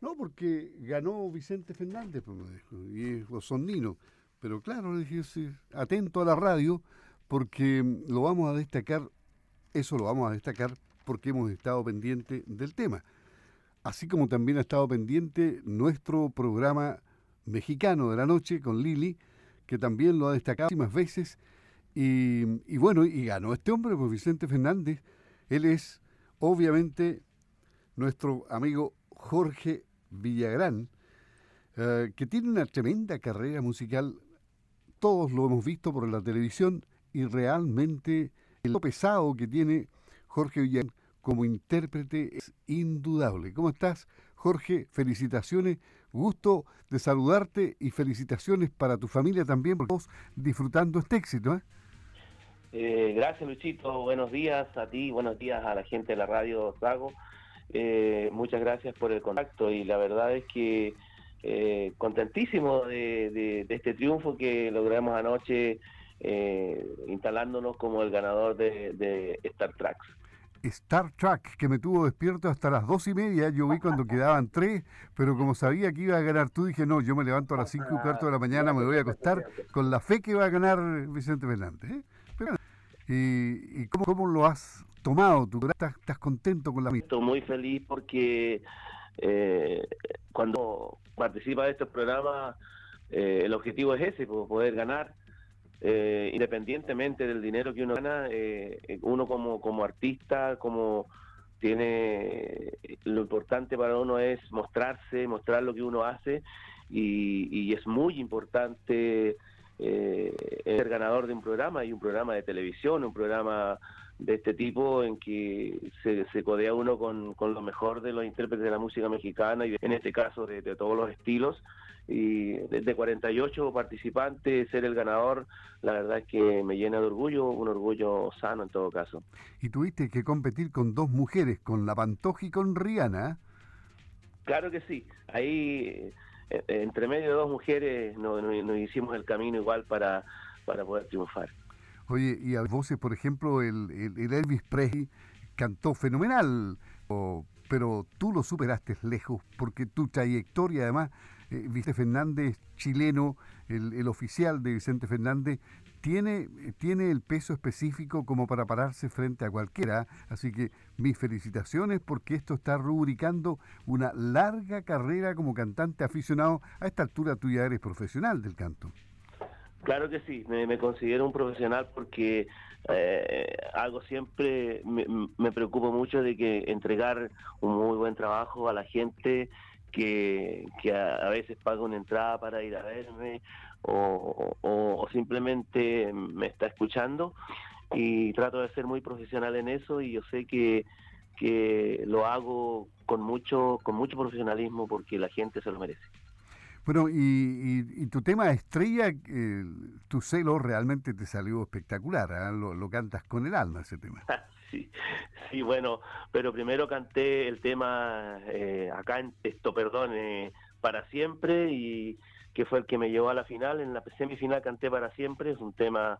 No, porque ganó Vicente Fernández, pues me dijo, y es Osondino. Pero claro, le dije, atento a la radio, porque lo vamos a destacar, eso lo vamos a destacar porque hemos estado pendiente del tema. Así como también ha estado pendiente nuestro programa mexicano de la noche con Lili, que también lo ha destacado muchísimas veces. Y, y bueno, y ganó este hombre, pues Vicente Fernández. Él es, obviamente, nuestro amigo Jorge Villagrán, eh, que tiene una tremenda carrera musical. Todos lo hemos visto por la televisión y realmente el pesado que tiene Jorge Villagrán como intérprete es indudable. ¿Cómo estás, Jorge? Felicitaciones, gusto de saludarte y felicitaciones para tu familia también, porque estamos disfrutando este éxito. ¿eh? Eh, gracias, Luchito. Buenos días a ti, buenos días a la gente de la radio Sago. Eh, muchas gracias por el contacto y la verdad es que eh, contentísimo de, este triunfo que logramos anoche eh, instalándonos como el ganador de, Star Trek. Star Trek, que me tuvo despierto hasta las dos y media, yo vi cuando quedaban tres, pero como sabía que iba a ganar tú, dije, no, yo me levanto a las cinco y cuarto de la mañana, me voy a acostar con la fe que va a ganar Vicente Fernández. ¿Y, y cómo, cómo, lo has tomado? ¿Tú estás, estás contento con la misma? Estoy muy feliz porque eh, cuando participa de estos programas, eh, el objetivo es ese, poder ganar. Eh, independientemente del dinero que uno gana, eh, uno como, como artista, como tiene lo importante para uno es mostrarse, mostrar lo que uno hace y, y es muy importante eh, ser ganador de un programa y un programa de televisión, un programa de este tipo en que se, se codea uno con, con, lo mejor de los intérpretes de la música mexicana y en este caso de, todos los estilos. Y desde 48 participantes ser el ganador la verdad es que me llena de orgullo un orgullo sano en todo caso. Y tuviste que competir con dos mujeres con la Pantoja y con Rihanna. Claro que sí. Ahí eh, entre medio de dos mujeres nos, nos hicimos el camino igual para para poder triunfar Oye, y a voces, por ejemplo, el, el, Elvis Presley cantó fenomenal, pero tú lo superaste lejos, porque tu trayectoria, además, eh, Vicente Fernández, chileno, el, el, oficial de Vicente Fernández, tiene, tiene el peso específico como para pararse frente a cualquiera. Así que mis felicitaciones porque esto está rubricando una larga carrera como cantante aficionado. A esta altura tú ya eres profesional del canto. Claro que sí, me, considero un profesional porque eh, algo siempre me, me preocupo mucho de que entregar un muy buen trabajo a la gente que, que a, veces paga una entrada para ir a verme o, o, simplemente me está escuchando y trato de ser muy profesional en eso y yo sé que, que lo hago con mucho, con mucho profesionalismo porque la gente se lo merece. Bueno, y, tu tema estrella, eh, tu celo realmente te salió espectacular, ¿eh? lo, cantas con el alma ese tema. sí, sí, bueno, pero primero canté el tema eh, acá en Esto Perdone para siempre y que fue el que me llevó a la final, en la semifinal canté para siempre, es un tema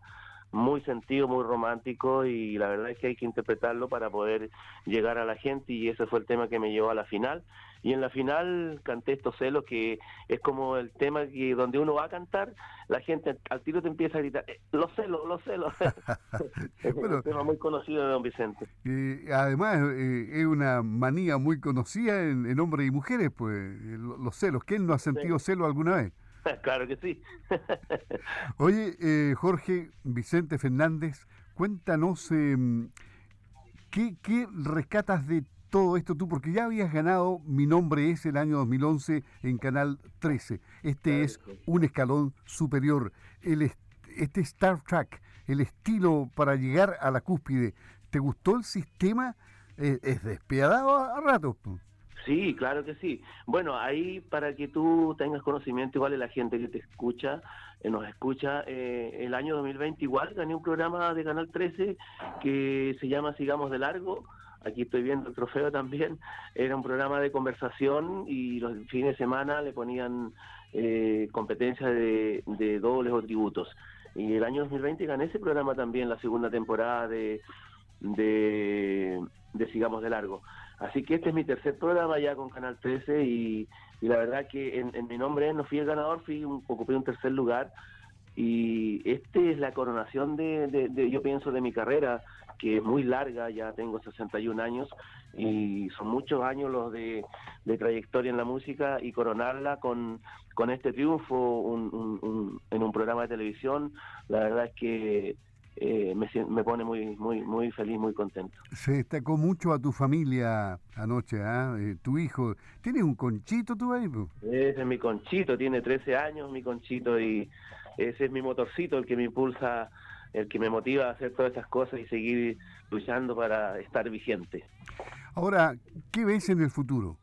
muy sentido, muy romántico y la verdad es que hay que interpretarlo para poder llegar a la gente y ese fue el tema que me llevó a la final y en la final canté estos celos que es como el tema que donde uno va a cantar la gente al tiro te empieza a gritar eh, los celos los celos es un tema muy conocido de don Vicente. Y además eh, es una manía muy conocida en, hombres y mujeres pues eh, los celos ¿quién no ha sentido celo alguna vez? claro que sí. Oye Jorge Vicente Fernández cuéntanos em, ¿qué, ¿qué rescatas de todo esto tú? Porque ya habías ganado Mi Nombre es el año 2011 en Canal 13. Este es un escalón superior. El, este Star Trek, el estilo para llegar a la cúspide, ¿te gustó el sistema? Eh, es despiadado a, rato. Sí, claro que sí. Bueno, ahí para que tú tengas conocimiento, igual de la gente que te escucha, eh, nos escucha, eh, el año 2020 igual gané un programa de Canal 13 que se llama Sigamos de Largo, aquí estoy viendo el trofeo también, era un programa de conversación y los fines de semana le ponían eh, competencias de, dobles o tributos. Y el año 2020 gané ese programa también, la segunda temporada de, de, Sigamos de Largo. Así que este es mi tercer programa ya con Canal 13 y, la verdad que en, mi nombre no fui el ganador, fui un, ocupé un tercer lugar y este es la coronación de, yo pienso, de mi carrera, que es muy larga, ya tengo 61 años y son muchos años los de, trayectoria en la música y coronarla con, con este triunfo en un programa de televisión, la verdad es que eh, me, me, pone muy muy muy feliz, muy contento. Se destacó mucho a tu familia anoche, ¿ah? eh, tu hijo. ¿Tienes un conchito tú ahí? Ese es mi conchito, tiene 13 años mi conchito y ese es mi motorcito, el que me impulsa, el que me motiva a hacer todas estas cosas y seguir luchando para estar vigente. Ahora, ¿qué ves en el futuro?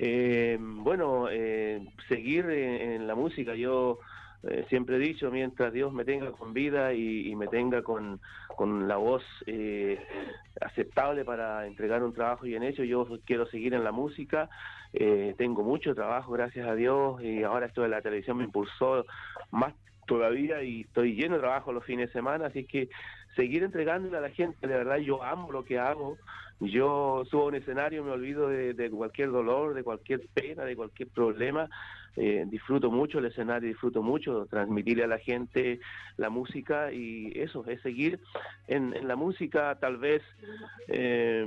Eh, bueno, eh, seguir en, la música. Yo eh, siempre he dicho, mientras Dios me tenga con vida y, me tenga con, con la voz eh, aceptable para entregar un trabajo bien hecho, yo quiero seguir en la música. Eh, tengo mucho trabajo, gracias a Dios, y ahora esto de la televisión me impulsó más todavía y estoy lleno de trabajo los fines de semana, así que seguir entregándole a la gente, de verdad yo amo lo que hago, yo subo a un escenario, me olvido de, cualquier dolor, de cualquier pena, de cualquier problema, eh, disfruto mucho el escenario, disfruto mucho transmitirle a la gente la música y eso, es seguir en, la música tal vez eh,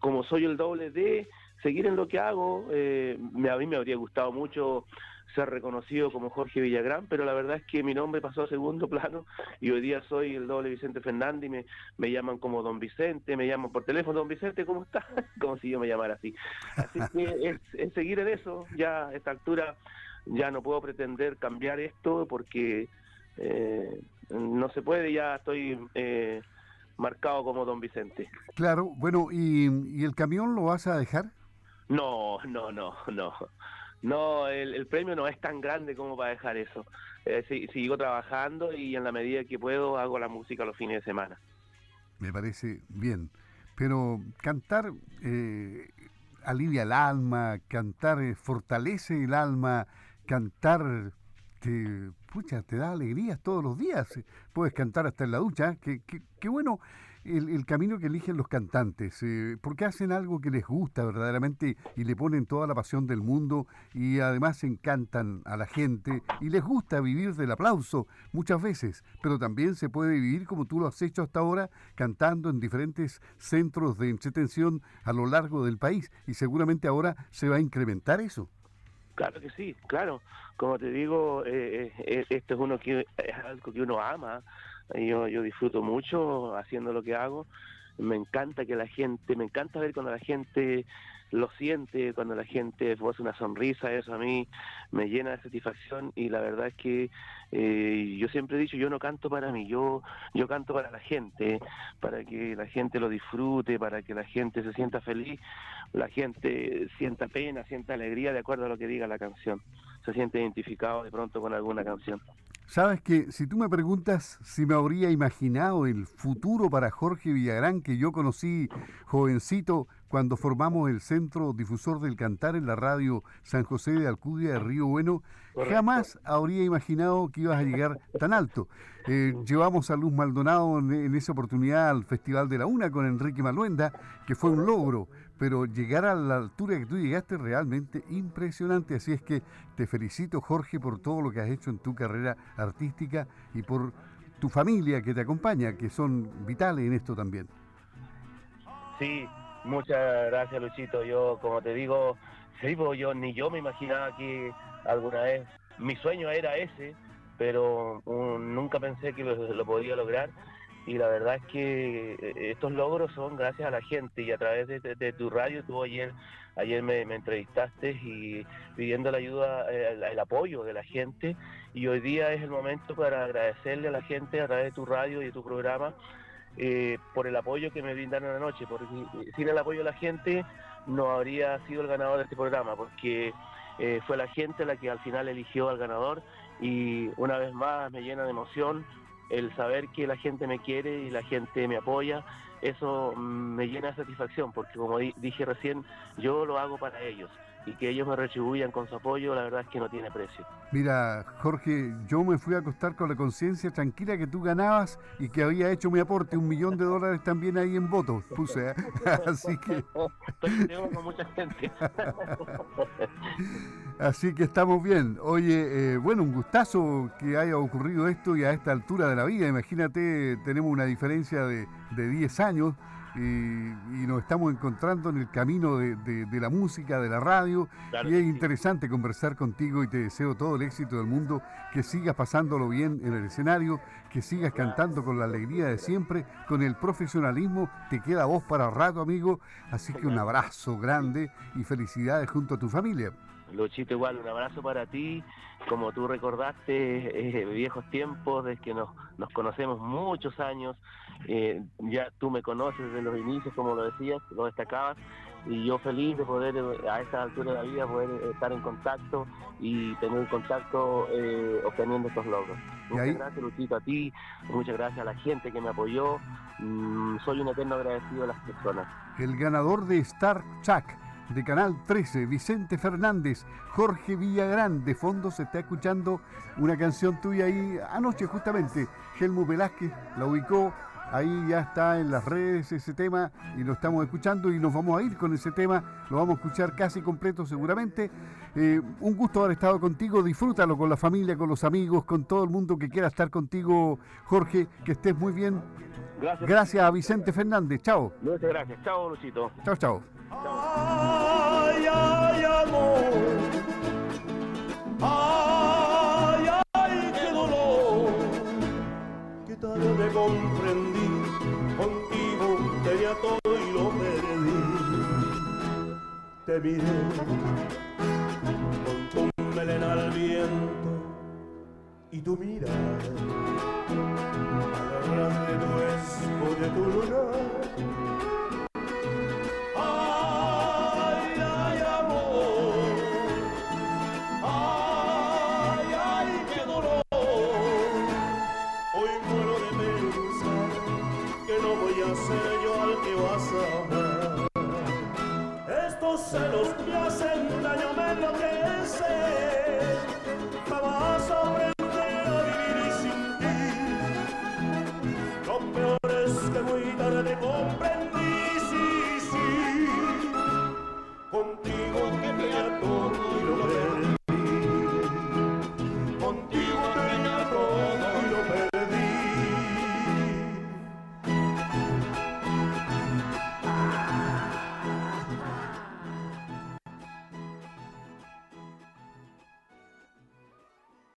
como soy el doble de seguir en lo que hago, eh, a mí me habría gustado mucho ser reconocido como Jorge Villagrán, pero la verdad es que mi nombre pasó a segundo plano y hoy día soy el doble Vicente Fernández y me, me llaman como Don Vicente, me llaman por teléfono, Don Vicente, ¿cómo está? como si yo me llamara así. Así que es, seguir en eso, ya a esta altura ya no puedo pretender cambiar esto porque eh, no se puede, ya estoy... Eh, marcado como Don Vicente. Claro, bueno, ¿y, ¿y el camión lo vas a dejar? No, no, no, no. No, el, premio no es tan grande como para dejar eso. Eh, sigo trabajando y en la medida que puedo hago la música los fines de semana. Me parece bien. Pero cantar eh, alivia el alma, cantar eh, fortalece el alma, cantar te, pucha, te da alegrías todos los días. Puedes cantar hasta en la ducha. Qué, qué, qué bueno el, camino que eligen los cantantes, eh, porque hacen algo que les gusta verdaderamente y le ponen toda la pasión del mundo y además encantan a la gente y les gusta vivir del aplauso muchas veces, pero también se puede vivir como tú lo has hecho hasta ahora, cantando en diferentes centros de entretención a lo largo del país y seguramente ahora se va a incrementar eso. Claro que sí, claro. Como te digo, eh, eh, esto es uno que es algo que uno ama yo, yo disfruto mucho haciendo lo que hago. Me encanta que la gente, me encanta ver cuando la gente lo siente, cuando la gente hace una sonrisa, eso a mí me llena de satisfacción y la verdad es que eh, yo siempre he dicho, yo no canto para mí, yo, yo canto para la gente, para que la gente lo disfrute, para que la gente se sienta feliz, la gente sienta pena, sienta alegría de acuerdo a lo que diga la canción, se siente identificado de pronto con alguna canción. Sabes que si tú me preguntas si me habría imaginado el futuro para Jorge Villagrán, que yo conocí jovencito cuando formamos el Centro Difusor del Cantar en la radio San José de Alcudia de Río Bueno, jamás habría imaginado que ibas a llegar tan alto. Eh, llevamos a Luz Maldonado en, en, esa oportunidad al Festival de la Una con Enrique Maluenda, que fue un logro, pero llegar a la altura que tú llegaste es realmente impresionante. Así es que te felicito, Jorge, por todo lo que has hecho en tu carrera artística y por tu familia que te acompaña, que son vitales en esto también. Sí, muchas gracias, Luchito. Yo, como te digo, sí, yo ni yo me imaginaba que alguna vez mi sueño era ese, pero nunca pensé que lo podía lograr y la verdad es que eh, estos logros son gracias a la gente y a través de, tu radio, tú ayer, ayer me, entrevistaste y pidiendo la ayuda, eh, el, apoyo de la gente y hoy día es el momento para agradecerle a la gente a través de tu radio y de tu programa eh, por el apoyo que me brindaron anoche, porque sin el apoyo de la gente no habría sido el ganador de este programa, porque fue la gente la que al final eligió al ganador y una vez más me llena de emoción el saber que la gente me quiere y la gente me apoya, eso mm, me llena de satisfacción, porque como dije recién, yo lo hago para ellos. Y que ellos me retribuyan con su apoyo, la verdad es que no tiene precio. Mira, Jorge, yo me fui a acostar con la conciencia tranquila que tú ganabas y que había hecho mi aporte, un millón de dólares también ahí en votos, puse, ¿eh? así que... Estoy con mucha gente. Así que estamos bien. Oye, eh, bueno, un gustazo que haya ocurrido esto y a esta altura de la vida. Imagínate, tenemos una diferencia de, de 10 años y, nos estamos encontrando en el camino de, la música, de la radio. y es interesante conversar contigo y te deseo todo el éxito del mundo, que sigas pasándolo bien en el escenario, que sigas cantando con la alegría de siempre, con el profesionalismo. Te queda voz para rato, amigo. Así que un abrazo grande y felicidades junto a tu familia. Luchito, igual un abrazo para ti. Como tú recordaste, eh, viejos tiempos, desde que nos, nos conocemos muchos años. Eh, ya tú me conoces desde los inicios, como lo decías, lo destacabas. Y yo feliz de poder, a esta altura de la vida, poder estar en contacto y tener contacto eh, obteniendo estos logros. Muchas gracias, Luchito, a ti. Muchas gracias a la gente que me apoyó. Mm, soy un eterno agradecido a las personas. El ganador de Star Chuck de Canal 13, Vicente Fernández, Jorge Villagrán. De fondo se está escuchando una canción tuya ahí anoche justamente. Helmut Velázquez la ubicó, ahí ya está en las redes ese tema y lo estamos escuchando y nos vamos a ir con ese tema, lo vamos a escuchar casi completo seguramente. Eh, un gusto haber estado contigo, disfrútalo con la familia, con los amigos, con todo el mundo que quiera estar contigo, Jorge, que estés muy bien. Gracias. Gracias a Vicente Fernández, chao. Muchas gracias, chao Luchito. Chao, chao. Te miré con tu melena al viento y tu mirada. Agarraste tu espo de tu lunar hombre.